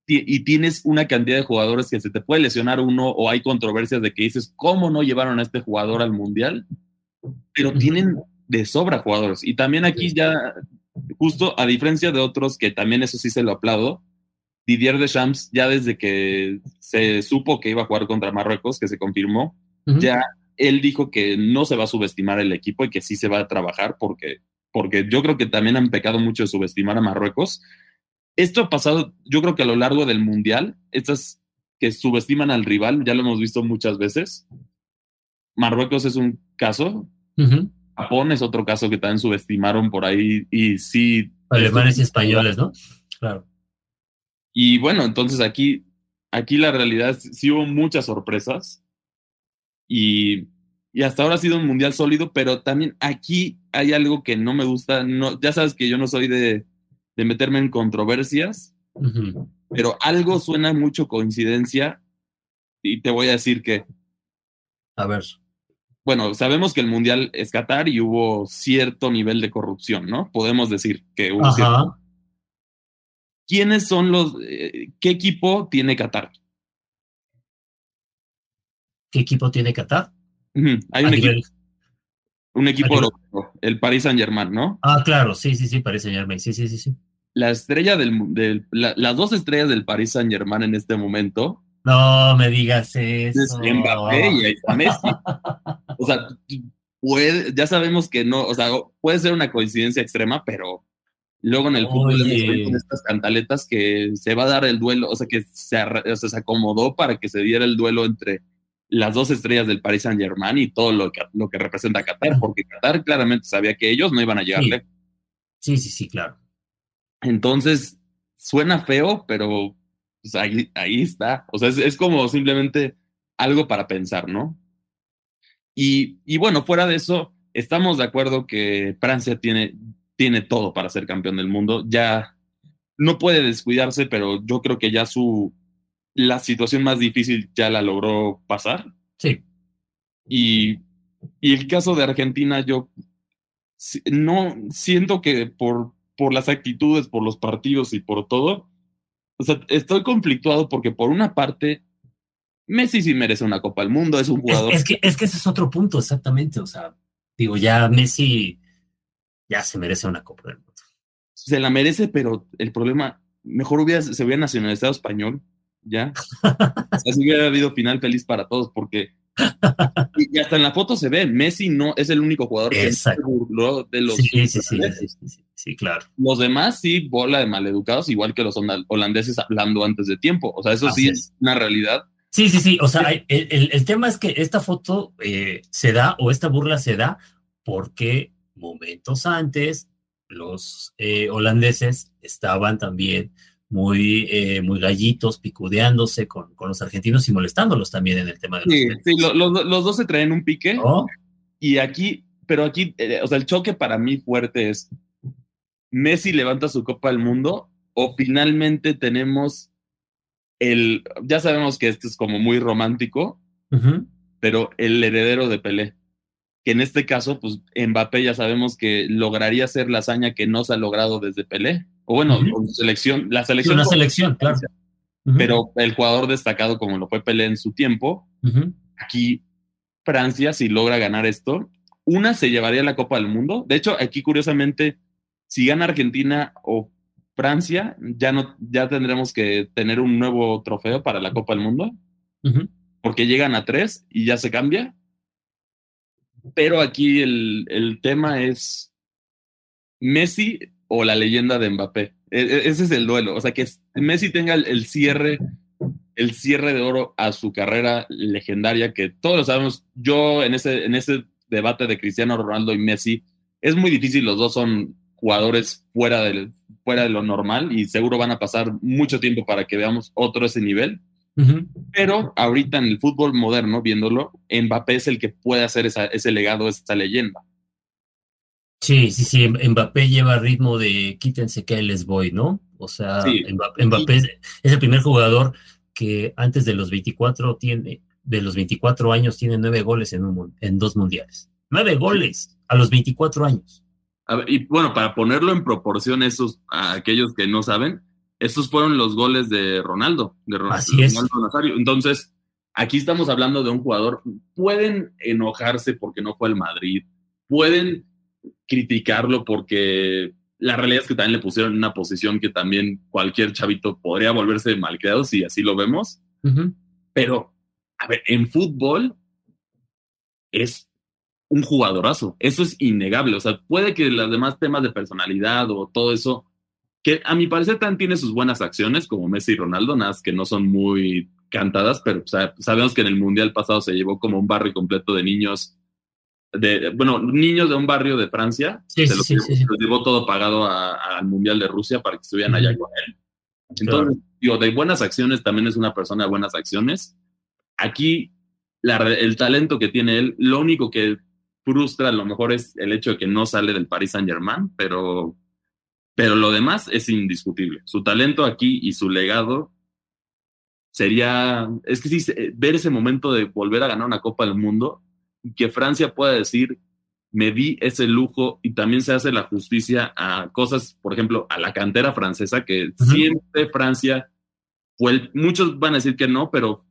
Speaker 3: y tienes una cantidad de jugadores que se te puede lesionar uno o hay controversias de que dices, ¿cómo no llevaron a este jugador al Mundial? Pero tienen de sobra jugadores. Y también aquí ya, justo a diferencia de otros que también eso sí se lo aplaudo, Didier Deschamps, ya desde que se supo que iba a jugar contra Marruecos, que se confirmó, uh -huh. ya él dijo que no se va a subestimar el equipo y que sí se va a trabajar porque, porque yo creo que también han pecado mucho de subestimar a Marruecos. Esto ha pasado, yo creo que a lo largo del Mundial, estas que subestiman al rival, ya lo hemos visto muchas veces. Marruecos es un caso,
Speaker 2: uh -huh.
Speaker 3: Japón es otro caso que también subestimaron por ahí y sí.
Speaker 2: Alemanes y españoles, ¿no? Claro.
Speaker 3: Y bueno, entonces aquí, aquí la realidad es, sí hubo muchas sorpresas y, y, hasta ahora ha sido un mundial sólido, pero también aquí hay algo que no me gusta. No, ya sabes que yo no soy de, de meterme en controversias,
Speaker 2: uh -huh.
Speaker 3: pero algo suena mucho coincidencia y te voy a decir que...
Speaker 2: A ver.
Speaker 3: Bueno, sabemos que el mundial es Qatar y hubo cierto nivel de corrupción, ¿no? Podemos decir que hubo
Speaker 2: Ajá.
Speaker 3: cierto ¿quiénes son los, eh, qué equipo tiene Qatar?
Speaker 2: ¿Qué equipo tiene Qatar?
Speaker 3: Uh -huh. Hay un equipo, nivel... un equipo europeo, el Paris Saint Germain, ¿no?
Speaker 2: Ah, claro, sí, sí, sí, Paris Saint Germain, sí, sí, sí, sí.
Speaker 3: La estrella del, del la, las dos estrellas del Paris Saint Germain en este momento.
Speaker 2: No me digas eso.
Speaker 3: Es Mbappé y ahí está Messi. o sea, puede, ya sabemos que no, o sea, puede ser una coincidencia extrema, pero Luego en el fútbol con estas cantaletas que se va a dar el duelo, o sea, que se, se acomodó para que se diera el duelo entre las dos estrellas del Paris Saint Germain y todo lo que, lo que representa Qatar, porque Qatar claramente sabía que ellos no iban a llegarle.
Speaker 2: Sí, sí, sí, claro.
Speaker 3: Entonces, suena feo, pero pues, ahí, ahí está. O sea, es, es, como simplemente algo para pensar, ¿no? Y, y bueno, fuera de eso, estamos de acuerdo que Francia tiene tiene todo para ser campeón del mundo. Ya no puede descuidarse, pero yo creo que ya su la situación más difícil ya la logró pasar.
Speaker 2: Sí.
Speaker 3: Y, y el caso de Argentina, yo no siento que por, por las actitudes, por los partidos y por todo, o sea, estoy conflictuado porque por una parte, Messi sí merece una Copa del Mundo, es un jugador.
Speaker 2: Es, que, es que ese es otro punto, exactamente. O sea, digo, ya Messi ya se merece una Copa del Mundo.
Speaker 3: Se la merece, pero el problema, mejor hubiera, se hubiera nacionalizado español, ya. Así hubiera habido final feliz para todos, porque y hasta en la foto se ve, Messi no es el único jugador que se burló de los
Speaker 2: sí, sí, sí, sí, claro.
Speaker 3: Los demás sí, bola de maleducados, igual que los holandeses hablando antes de tiempo. O sea, eso sí es. una realidad.
Speaker 2: Sí, sí, sí. O sea, el, el, tema es que esta foto eh, se da o esta burla se da porque momentos antes, los eh, holandeses estaban también muy, eh, muy gallitos, picudeándose con, con, los argentinos y molestándolos también en el tema de
Speaker 3: los Sí, sí los dos se traen un pique. Y aquí, pero aquí, eh, o sea, el choque para mí fuerte es Messi levanta su Copa del Mundo o finalmente tenemos el, ya sabemos que esto es como muy romántico, pero el heredero de Pelé que en este caso, pues Mbappé ya sabemos que lograría hacer la hazaña que no se ha logrado desde Pelé. O bueno, selección, la selección.
Speaker 2: Una selección, claro.
Speaker 3: Pero el jugador destacado como lo fue Pelé en su tiempo, aquí Francia, si logra ganar esto, una se llevaría la Copa del Mundo. De hecho, aquí curiosamente, si gana Argentina o Francia, ya no, ya tendremos que tener un nuevo trofeo para la Copa del Mundo, porque llegan a tres y ya se cambia pero aquí el, el tema es Messi o la leyenda de Mbappé. E, e, ese es el duelo. O sea, que Messi tenga el, cierre, el cierre de oro a su carrera legendaria, que todos lo sabemos. Yo en ese, en ese debate de Cristiano Ronaldo y Messi, es muy difícil. Los dos son jugadores fuera, del, fuera de lo normal y seguro van a pasar mucho tiempo para que veamos otro ese nivel. Pero ahorita en el fútbol moderno, viéndolo, Mbappé es el que puede hacer ese legado, esa leyenda.
Speaker 2: Sí, sí, sí, Mbappé lleva ritmo de quítense que les voy, ¿no? O sea, Mbappé es el primer jugador que antes de los 24 tiene, de los 24 años tiene nueve goles en, un, en dos mundiales. Nueve goles a los 24 años.
Speaker 3: y bueno, para ponerlo en proporción esos, a aquellos que no saben, estos fueron los goles de Ronaldo, de Ronaldo, Nazario. Entonces, aquí estamos hablando de un jugador. Pueden enojarse porque no fue el Madrid, pueden criticarlo porque la realidad es que también le pusieron en una posición que también cualquier chavito podría volverse malcriado si así lo vemos. Pero, a ver, en fútbol es un jugadorazo. Eso es innegable. O sea, puede que los demás temas de personalidad o todo eso que a mi parecer también tiene sus buenas acciones, como Messi y Ronaldo, nada que no son muy cantadas, pero sabemos que en el Mundial pasado se llevó como un barrio completo de niños, de, bueno, niños de un barrio de Francia, se, los llevó, todo pagado al Mundial de Rusia para que estuvieran allá con él. Entonces, digo, de buenas acciones también es una persona de buenas acciones. Aquí, el talento que tiene él, lo único que frustra a lo mejor es el hecho de que no sale del Paris Saint Germain, pero pero lo demás es indiscutible. Su talento aquí y su legado sería, es que sí, ver ese momento de volver a ganar una Copa del Mundo y que Francia pueda decir, me di ese lujo y también se hace la justicia a cosas, por ejemplo, a la cantera francesa, que siempre Francia fue, muchos van a decir que no, pero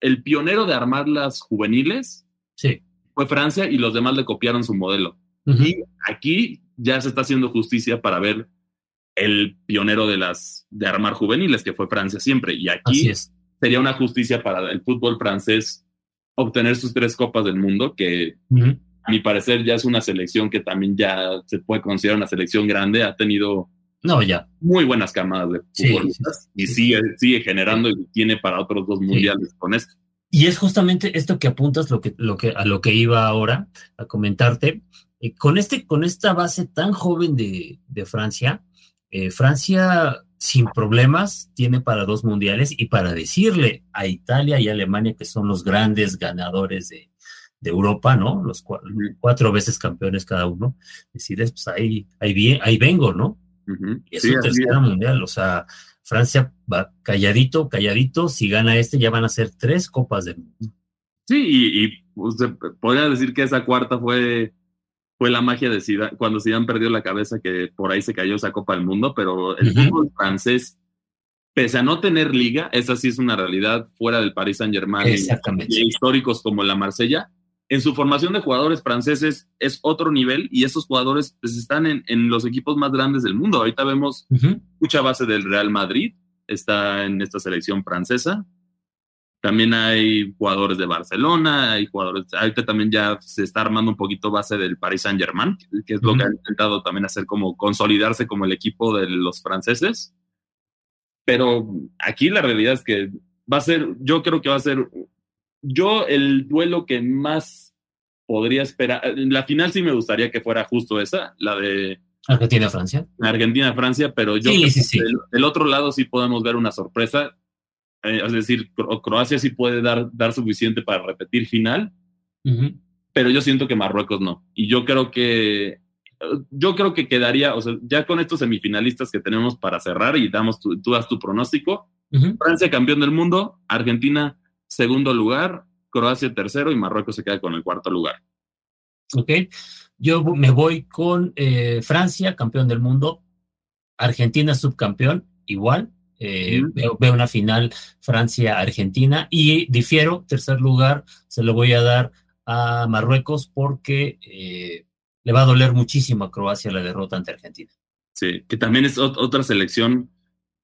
Speaker 3: el pionero de armar las juveniles
Speaker 2: sí.
Speaker 3: fue Francia y los demás le copiaron su modelo. Y aquí ya se está haciendo justicia para ver el pionero de las de armar juveniles, que fue Francia siempre. Y aquí sería una justicia para el fútbol francés obtener sus tres copas del mundo, que a mi parecer ya es una selección que también ya se puede considerar una selección grande, ha tenido
Speaker 2: No, ya.
Speaker 3: Muy buenas camadas de futbolistas y sigue, sigue generando y tiene para otros dos mundiales con esto.
Speaker 2: Y es justamente esto que apuntas lo que, lo que, a lo que iba ahora a comentarte. Eh, con, este, con esta base tan joven de, de Francia, eh, Francia sin problemas tiene para dos mundiales y para decirle a Italia y Alemania que son los grandes ganadores de, de Europa, ¿no? Los cuatro, veces campeones cada uno, decirles, pues ahí, ahí, ahí vengo, ¿no? Y es un tercer mundial, o sea, Francia va calladito, calladito, si gana este ya van a ser tres copas del mundo.
Speaker 3: Sí, y, y pues, podría decir que esa cuarta fue fue la magia de Zidane, cuando Zidane perdió la cabeza que por ahí se cayó esa Copa del Mundo, pero el fútbol francés, pese a no tener liga, esa sí es una realidad fuera del Paris Saint Germain y, históricos como la Marsella, en su formación de jugadores franceses es otro nivel y esos jugadores pues, están en, en, los equipos más grandes del mundo. Ahorita vemos mucha base del Real Madrid, está en esta selección francesa, también hay jugadores de Barcelona, hay jugadores, ahorita también ya se está armando un poquito base del Paris Saint Germain, que es lo que ha intentado también hacer como consolidarse como el equipo de los franceses. Pero aquí la realidad es que va a ser, yo creo que va a ser, yo el duelo que más podría esperar, la final sí me gustaría que fuera justo esa, la de
Speaker 2: Argentina-Francia.
Speaker 3: Argentina-Francia, pero yo sí, sí, Del, del, otro lado sí podemos ver una sorpresa eh, es decir, Croacia sí puede dar, dar suficiente para repetir final, pero yo siento que Marruecos no. Y yo creo que yo creo que quedaría, o sea, ya con estos semifinalistas que tenemos para cerrar y damos tu, tú das tu pronóstico, Francia campeón del mundo, Argentina segundo lugar, Croacia tercero y Marruecos se queda con el cuarto lugar.
Speaker 2: Ok, yo me voy con eh, Francia, campeón del mundo, Argentina subcampeón, igual, eh, veo, una final Francia-Argentina y difiero, tercer lugar, se lo voy a dar a Marruecos porque eh, le va a doler muchísimo a Croacia la derrota ante Argentina.
Speaker 3: Sí, que también es otra selección,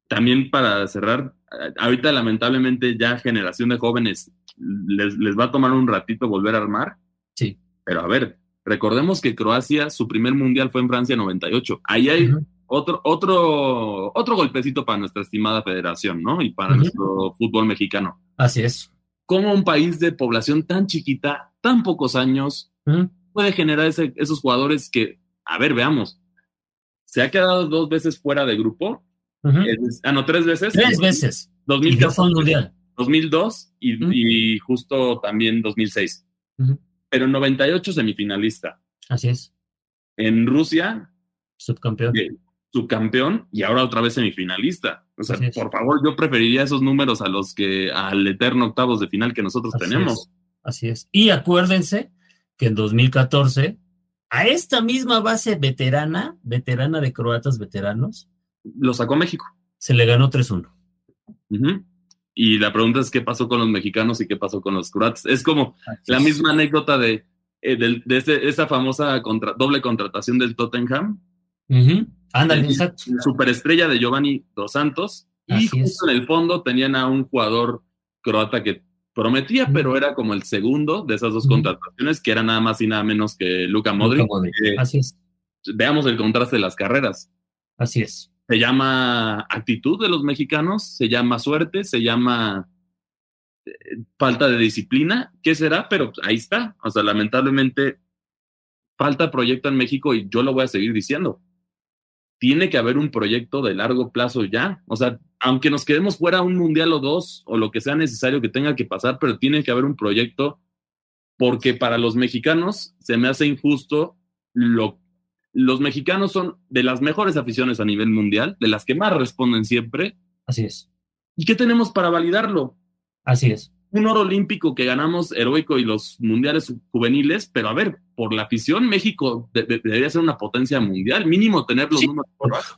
Speaker 3: también para cerrar, ahorita lamentablemente ya generación de jóvenes les, les va a tomar un ratito volver a armar.
Speaker 2: Sí.
Speaker 3: Pero a ver, recordemos que Croacia, su primer mundial fue en Francia 98. Ahí hay otro, otro, otro golpecito para nuestra estimada federación, ¿no? Y para nuestro fútbol mexicano.
Speaker 2: Así es.
Speaker 3: ¿Cómo un país de población tan chiquita, tan pocos años, puede generar esos jugadores que, a ver, veamos, se ha quedado dos veces fuera de grupo? ah, no, tres veces.
Speaker 2: Tres veces.
Speaker 3: 2014, mundial. 2002 y, y, justo también 2006. Pero en 98 semifinalista.
Speaker 2: Así es.
Speaker 3: En Rusia.
Speaker 2: Subcampeón
Speaker 3: subcampeón y ahora otra vez semifinalista. O sea, por favor, yo preferiría esos números a los que al eterno octavos de final que nosotros tenemos.
Speaker 2: Así es. Y acuérdense que en 2014 a esta misma base veterana, veterana de croatas veteranos,
Speaker 3: lo sacó México.
Speaker 2: Se le ganó 3-1.
Speaker 3: Y la pregunta es qué pasó con los mexicanos y qué pasó con los croatas. Es como la misma anécdota de, eh, de, esa famosa doble contratación del Tottenham.
Speaker 2: Ándale, exacto.
Speaker 3: Superestrella de Giovanni Dos Santos. y justo en el fondo tenían a un jugador croata que prometía, pero era como el segundo de esas dos contrataciones, que era nada más y nada menos que Luca Modric.
Speaker 2: Así es.
Speaker 3: Veamos el contraste de las carreras.
Speaker 2: Así es.
Speaker 3: Se llama actitud de los mexicanos, se llama suerte, se llama eh, falta de disciplina. ¿Qué será? Pero ahí está. O sea, lamentablemente falta proyecto en México y yo lo voy a seguir diciendo tiene que haber un proyecto de largo plazo ya. O sea, aunque nos quedemos fuera un mundial o dos o lo que sea necesario que tenga que pasar, pero tiene que haber un proyecto porque para los mexicanos se me hace injusto lo los mexicanos son de las mejores aficiones a nivel mundial, de las que más responden siempre.
Speaker 2: Así es.
Speaker 3: ¿Y qué tenemos para validarlo?
Speaker 2: Así es
Speaker 3: un oro olímpico que ganamos heroico y los mundiales juveniles, pero a ver, por la afición, México debería ser una potencia mundial, mínimo tener los números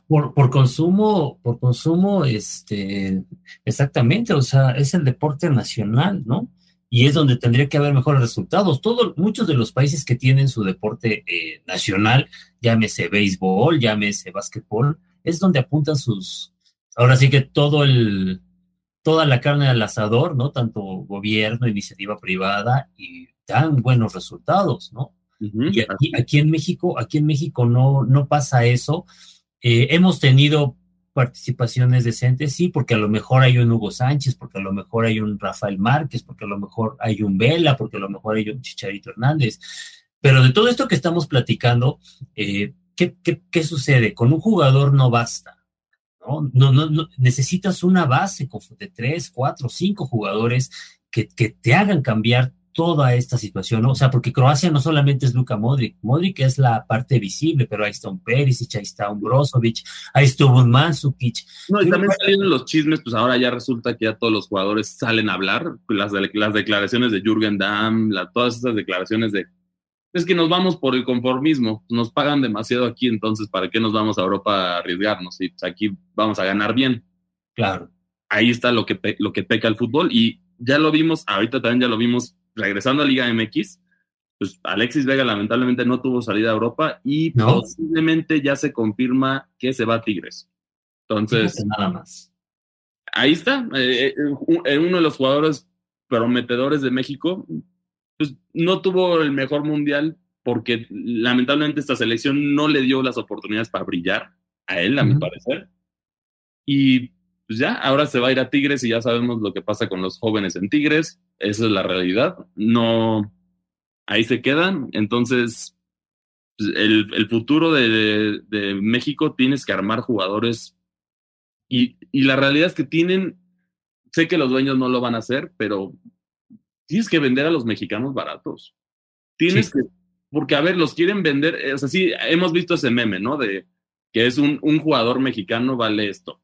Speaker 2: por, por, consumo, por consumo, este, exactamente, o sea, es el deporte nacional, ¿no? Y es donde tendría que haber mejores resultados. Todos, muchos de los países que tienen su deporte eh, nacional, llámese béisbol, llámese básquetbol, es donde apuntan sus, ahora sí que todo el, toda la carne al asador, ¿no? Tanto gobierno, iniciativa privada y dan buenos resultados, ¿no? Y aquí, en México, aquí en México no, no pasa eso. Eh, hemos tenido participaciones decentes, sí, porque a lo mejor hay un Hugo Sánchez, porque a lo mejor hay un Rafael Márquez, porque a lo mejor hay un Vela, porque a lo mejor hay un Chicharito Hernández. Pero de todo esto que estamos platicando, eh, ¿qué, qué, sucede? Con un jugador no basta. ¿no? No, no, necesitas una base de tres, cuatro, cinco jugadores que, que te hagan cambiar toda esta situación, ¿no? O sea, porque Croacia no solamente es Luka Modric, Modric es la parte visible, pero ahí está un Perisic, ahí está un Brozovic, ahí estuvo un Mansukic.
Speaker 3: No, y también saliendo los chismes, pues ahora ya resulta que ya todos los jugadores salen a hablar, las, las declaraciones de Jürgen Damm, todas esas declaraciones de es que nos vamos por el conformismo, nos pagan demasiado aquí, entonces ¿para qué nos vamos a Europa a arriesgarnos? Y pues aquí vamos a ganar bien.
Speaker 2: Claro.
Speaker 3: Ahí está lo que, lo que peca el fútbol y ya lo vimos, ahorita también ya lo vimos regresando a Liga MX, pues Alexis Vega lamentablemente no tuvo salida a Europa y posiblemente ya se confirma que se va a Tigres. Entonces,
Speaker 2: nada más.
Speaker 3: Ahí está, eh, eh, uno de los jugadores prometedores de México, pues no tuvo el mejor mundial porque lamentablemente esta selección no le dio las oportunidades para brillar a él, a mi parecer. Y pues ya, ahora se va a ir a Tigres y ya sabemos lo que pasa con los jóvenes en Tigres. Esa es la realidad. No, ahí se quedan. Entonces, pues, el, futuro de, México tienes que armar jugadores. Y, la realidad es que tienen, sé que los dueños no lo van a hacer, pero tienes que vender a los mexicanos baratos. Tienes que, porque a ver, los quieren vender, o sea, sí, hemos visto ese meme, ¿no? De que es un, un jugador mexicano vale esto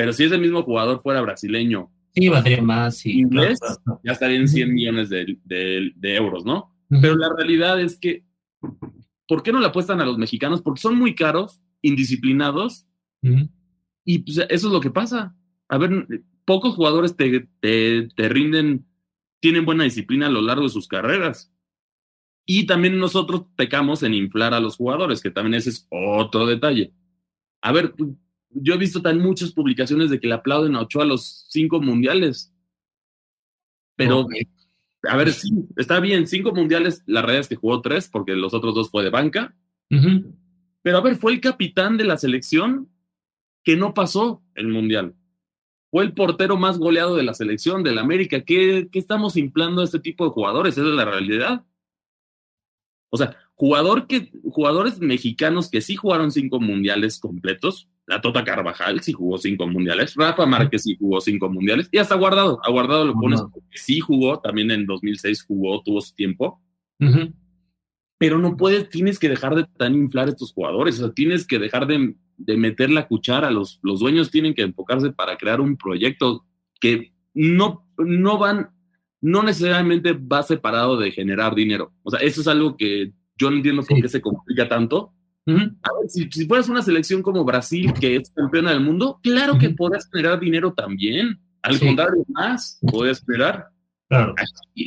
Speaker 3: pero si ese mismo jugador fuera brasileño.
Speaker 2: Sí, valdría más.
Speaker 3: inglés, ya estaría en 100 millones de, euros, ¿no? Pero la realidad es que, ¿por qué no le apuestan a los mexicanos? Porque son muy caros, indisciplinados, y pues, eso es lo que pasa. A ver, pocos jugadores te, te rinden, tienen buena disciplina a lo largo de sus carreras. Y también nosotros pecamos en inflar a los jugadores, que también ese es otro detalle. A ver, yo he visto tan muchas publicaciones de que le aplauden a Ochoa a los cinco mundiales. Pero, a ver, sí, está bien, cinco mundiales, la realidad es que jugó tres, porque los otros dos fue de banca. Pero, a ver, fue el capitán de la selección que no pasó el mundial. Fue el portero más goleado de la selección del América. ¿Qué, ¿Qué estamos inflando a este tipo de jugadores? Esa es la realidad. O sea, jugador que, jugadores mexicanos que sí jugaron cinco mundiales completos, la Tota Carvajal sí jugó cinco mundiales, Rafa Márquez sí jugó cinco mundiales, y hasta Guardado, a Guardado lo pones porque sí jugó, también en 2006 jugó, tuvo su tiempo. Pero no puedes, tienes que dejar de tan inflar estos jugadores, o sea, tienes que dejar de, meter la cuchara, los, los dueños tienen que enfocarse para crear un proyecto que no, no van, no necesariamente va separado de generar dinero. O sea, eso es algo que yo no entiendo por qué se complica tanto, a ver, si, fueras una selección como Brasil, que es campeona del mundo, claro que podrás generar dinero también. Al contrario, más puedes esperar. Claro.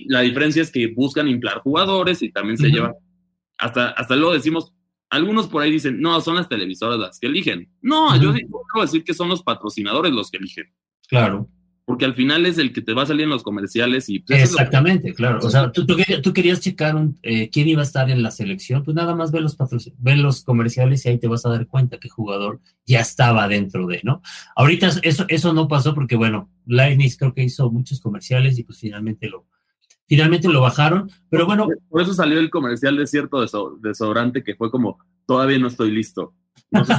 Speaker 3: la diferencia es que buscan inflar jugadores y también se llevan. Hasta, hasta luego decimos, algunos por ahí dicen, no, son las televisoras las que eligen. No, yo digo, decir que son los patrocinadores los que eligen.
Speaker 2: Claro
Speaker 3: porque al final es el que te va a salir en los comerciales y...
Speaker 2: Pues, Exactamente, claro. O sea, tú, querías checar eh, quién iba a estar en la selección, pues nada más ve los, ve los comerciales y ahí te vas a dar cuenta qué jugador ya estaba dentro de, ¿no? Ahorita eso, eso no pasó porque, bueno, Lightning creo que hizo muchos comerciales y pues finalmente lo, finalmente lo bajaron, pero bueno...
Speaker 3: Por eso salió el comercial de cierto desodorante que fue como, todavía no estoy listo. No sé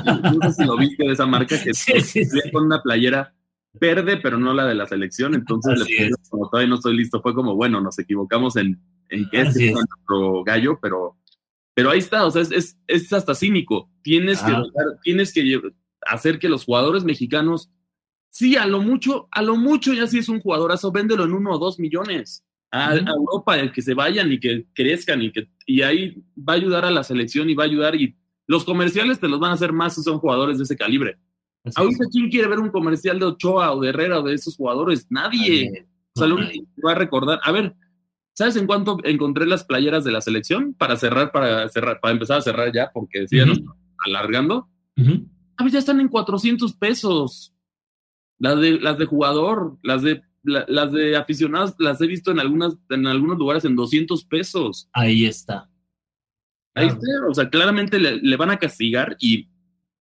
Speaker 3: si, lo viste de esa marca que sí, con una playera verde, pero no la de la selección. Entonces, como todavía no estoy listo, fue como, bueno, nos equivocamos en, en que es nuestro gallo, pero, pero ahí está, o sea, es, es, hasta cínico. Tienes, que, ah. tienes que hacer que los jugadores mexicanos, sí, a lo mucho, a lo mucho ya si es un jugadorazo, véndelo en uno o dos millones. A, Europa, el que se vayan y que crezcan y que y ahí va a ayudar a la selección y va a ayudar y los comerciales te los van a hacer más si son jugadores de ese calibre. Ahorita, ¿quién quiere ver un comercial de Ochoa o de Herrera o de esos jugadores? Nadie. O sea, lo único que va a recordar. A ver, ¿sabes en cuánto encontré las playeras de la selección? Para cerrar, para cerrar, para empezar a cerrar ya, porque decían alargando. A ver, ya están en 400 pesos. Las de, las de jugador, las de, las de aficionados, las he visto en, algunas, en algunos lugares en 200 pesos.
Speaker 2: Ahí está.
Speaker 3: Ahí está. O sea, claramente le van a castigar y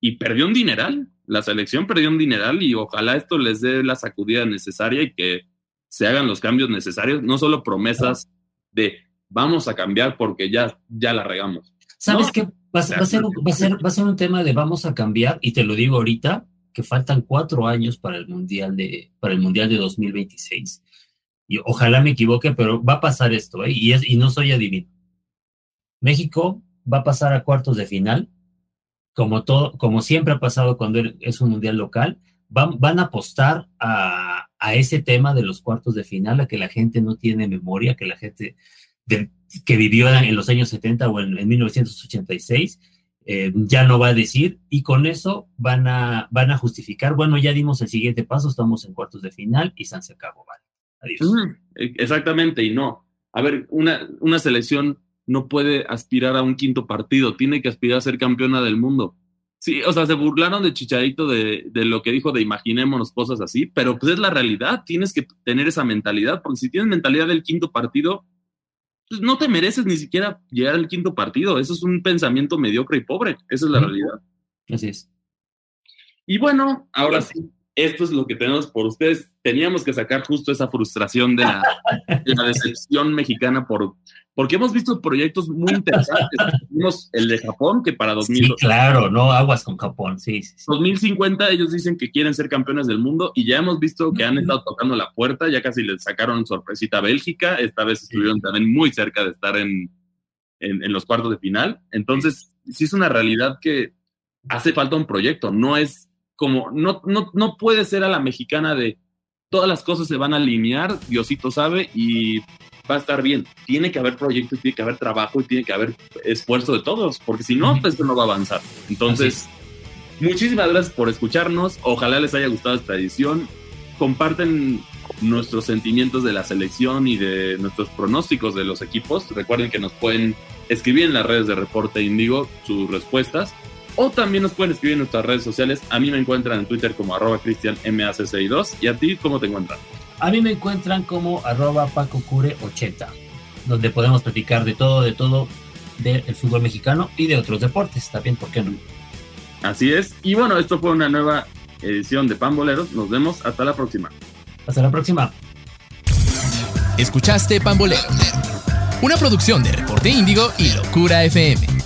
Speaker 3: y perdió un dineral. La selección perdió un dineral y ojalá esto les dé la sacudida necesaria y que se hagan los cambios necesarios, no solo promesas de vamos a cambiar porque ya, ya la regamos.
Speaker 2: ¿Sabes qué? Va, a ser, va, a ser, va a ser un tema de vamos a cambiar, y te lo digo ahorita, que faltan cuatro años para el Mundial de, para el mundial de 2026. Y ojalá me equivoque, pero va a pasar esto, ¿eh? y, es, y no soy adivino. México va a pasar a cuartos de final como, todo, como siempre ha pasado cuando es un mundial local, van, van a apostar a, a, ese tema de los cuartos de final, a que la gente no tiene memoria, que la gente que vivió en los años 70 o en, 1986 eh, ya no va a decir, y con eso van a, van a justificar, bueno, ya dimos el siguiente paso, estamos en cuartos de final y San se acabó, vale.
Speaker 3: Adiós. E, exactamente, y no. A ver, una, una selección no puede aspirar a un quinto partido, tiene que aspirar a ser campeona del mundo. Sí, o sea, se burlaron de Chicharito de, de, lo que dijo de imaginémonos cosas así, pero pues es la realidad, tienes que tener esa mentalidad, porque si tienes mentalidad del quinto partido, pues no te mereces ni siquiera llegar al quinto partido, eso es un pensamiento mediocre y pobre, esa es la realidad.
Speaker 2: Así es.
Speaker 3: Y bueno, ahora sí, esto es lo que tenemos por ustedes. Teníamos que sacar justo esa frustración de la, decepción mexicana por, porque hemos visto proyectos muy interesantes. Vimos el de Japón, que para 2000...
Speaker 2: Sí, claro, no aguas con Japón, sí, sí,
Speaker 3: 2050 ellos dicen que quieren ser campeones del mundo y ya hemos visto que han estado tocando la puerta, ya casi les sacaron sorpresita a Bélgica, esta vez estuvieron también muy cerca de estar en, en, en los cuartos de final. Entonces, sí es una realidad que hace falta un proyecto, no es como, no, no, no puede ser a la mexicana de todas las cosas se van a alinear, Diosito sabe, y va a estar bien. Tiene que haber proyectos, tiene que haber trabajo y tiene que haber esfuerzo de todos, porque si no, pues no va a avanzar. Entonces, muchísimas gracias por escucharnos. Ojalá les haya gustado esta edición. Comparten nuestros sentimientos de la selección y de nuestros pronósticos de los equipos. Recuerden que nos pueden escribir en las redes de Reporte Indigo sus respuestas. O también nos pueden escribir en nuestras redes sociales. A mí me encuentran en Twitter como arroba cristianmac62. ¿Y a ti cómo te encuentran?
Speaker 2: A mí me encuentran como arroba pacocure80, donde podemos platicar de todo, de todo del fútbol mexicano y de otros deportes también, ¿por qué no?
Speaker 3: Así es. Y bueno, esto fue una nueva edición de Pamboleros. Nos vemos hasta la próxima.
Speaker 2: Hasta la próxima.
Speaker 1: Escuchaste Pambolero, una producción de Reporte Índigo y Locura FM.